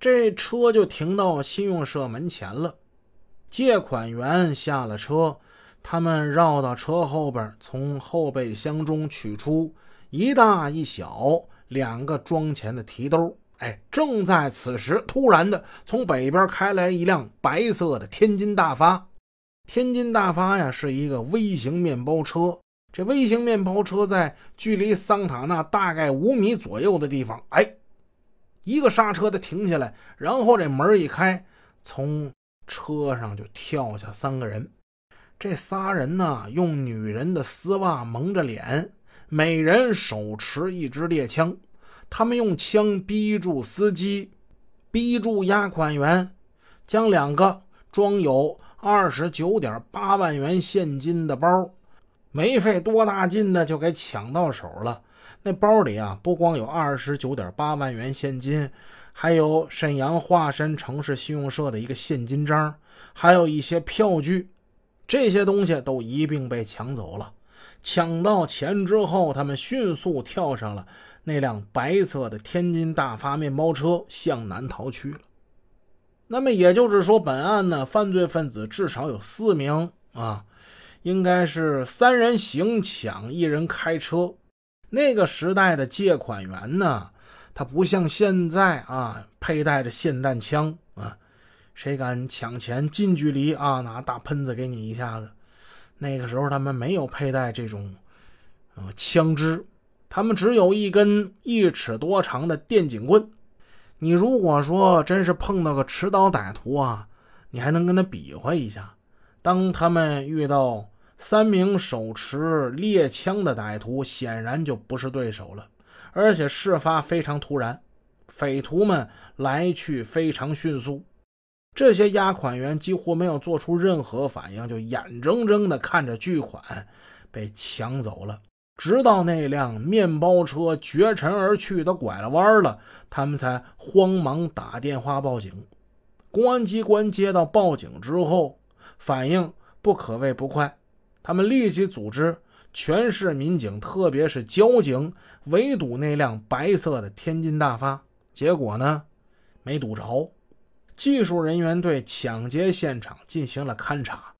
这车就停到信用社门前了。借款员下了车，他们绕到车后边，从后备箱中取出一大一小两个装钱的提兜。哎，正在此时，突然的从北边开来一辆白色的天津大发。天津大发呀，是一个微型面包车。这微型面包车在距离桑塔纳大概五米左右的地方，哎，一个刹车的停下来，然后这门一开，从车上就跳下三个人。这仨人呢，用女人的丝袜蒙着脸，每人手持一支猎枪。他们用枪逼住司机，逼住押款员，将两个装有二十九点八万元现金的包。没费多大劲的就给抢到手了。那包里啊，不光有二十九点八万元现金，还有沈阳华山城市信用社的一个现金章，还有一些票据。这些东西都一并被抢走了。抢到钱之后，他们迅速跳上了那辆白色的天津大发面包车，向南逃去了。那么也就是说，本案呢，犯罪分子至少有四名啊。应该是三人行抢，一人开车。那个时代的借款员呢，他不像现在啊，佩戴着霰弹枪啊，谁敢抢钱，近距离啊，拿大喷子给你一下子。那个时候他们没有佩戴这种呃枪支，他们只有一根一尺多长的电警棍。你如果说真是碰到个持刀歹徒啊，你还能跟他比划一下。当他们遇到三名手持猎枪的歹徒，显然就不是对手了。而且事发非常突然，匪徒们来去非常迅速。这些押款员几乎没有做出任何反应，就眼睁睁地看着巨款被抢走了。直到那辆面包车绝尘而去，都拐了弯了，他们才慌忙打电话报警。公安机关接到报警之后。反应不可谓不快，他们立即组织全市民警，特别是交警围堵那辆白色的天津大发。结果呢，没堵着。技术人员对抢劫现场进行了勘查，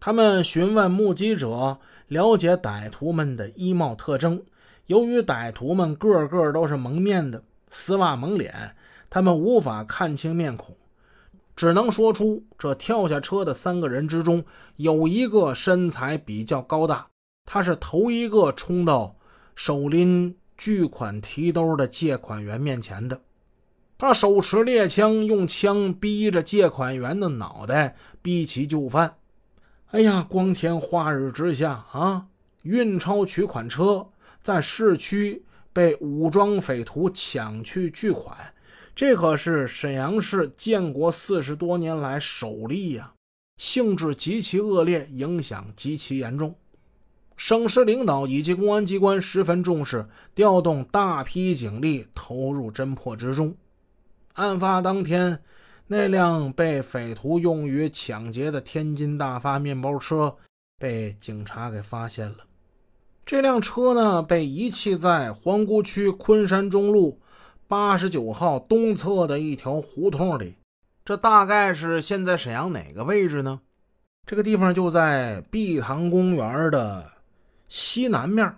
他们询问目击者，了解歹徒们的衣帽特征。由于歹徒们个个都是蒙面的，丝袜蒙脸，他们无法看清面孔。只能说出这跳下车的三个人之中，有一个身材比较高大，他是头一个冲到手拎巨款提兜的借款员面前的。他手持猎枪，用枪逼着借款员的脑袋，逼其就范。哎呀，光天化日之下啊，运钞取款车在市区被武装匪徒抢去巨款。这可是沈阳市建国四十多年来首例呀，性质极其恶劣，影响极其严重。省市领导以及公安机关十分重视，调动大批警力投入侦破之中。案发当天，那辆被匪徒用于抢劫的天津大发面包车被警察给发现了。这辆车呢，被遗弃在皇姑区昆山中路。八十九号东侧的一条胡同里，这大概是现在沈阳哪个位置呢？这个地方就在碧塘公园的西南面，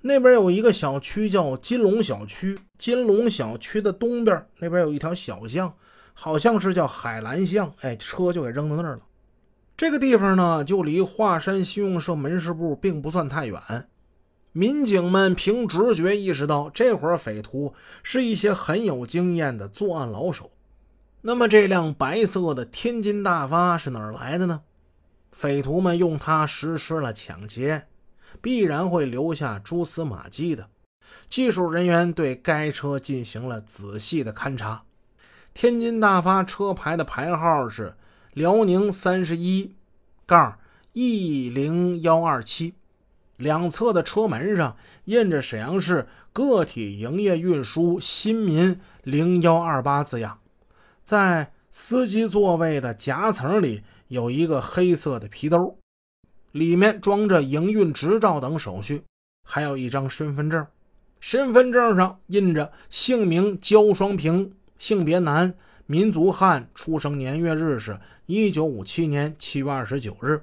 那边有一个小区叫金龙小区。金龙小区的东边那边有一条小巷，好像是叫海兰巷。哎，车就给扔到那儿了。这个地方呢，就离华山信用社门市部并不算太远。民警们凭直觉意识到，这伙匪徒是一些很有经验的作案老手。那么，这辆白色的天津大发是哪儿来的呢？匪徒们用它实施了抢劫，必然会留下蛛丝马迹的。技术人员对该车进行了仔细的勘查。天津大发车牌的牌号是辽宁三十一杠 E 零幺二七。两侧的车门上印着沈阳市个体营业运输新民零幺二八字样，在司机座位的夹层里有一个黑色的皮兜，里面装着营运执照等手续，还有一张身份证，身份证上印着姓名焦双平，性别男，民族汉，出生年月日是一九五七年七月二十九日。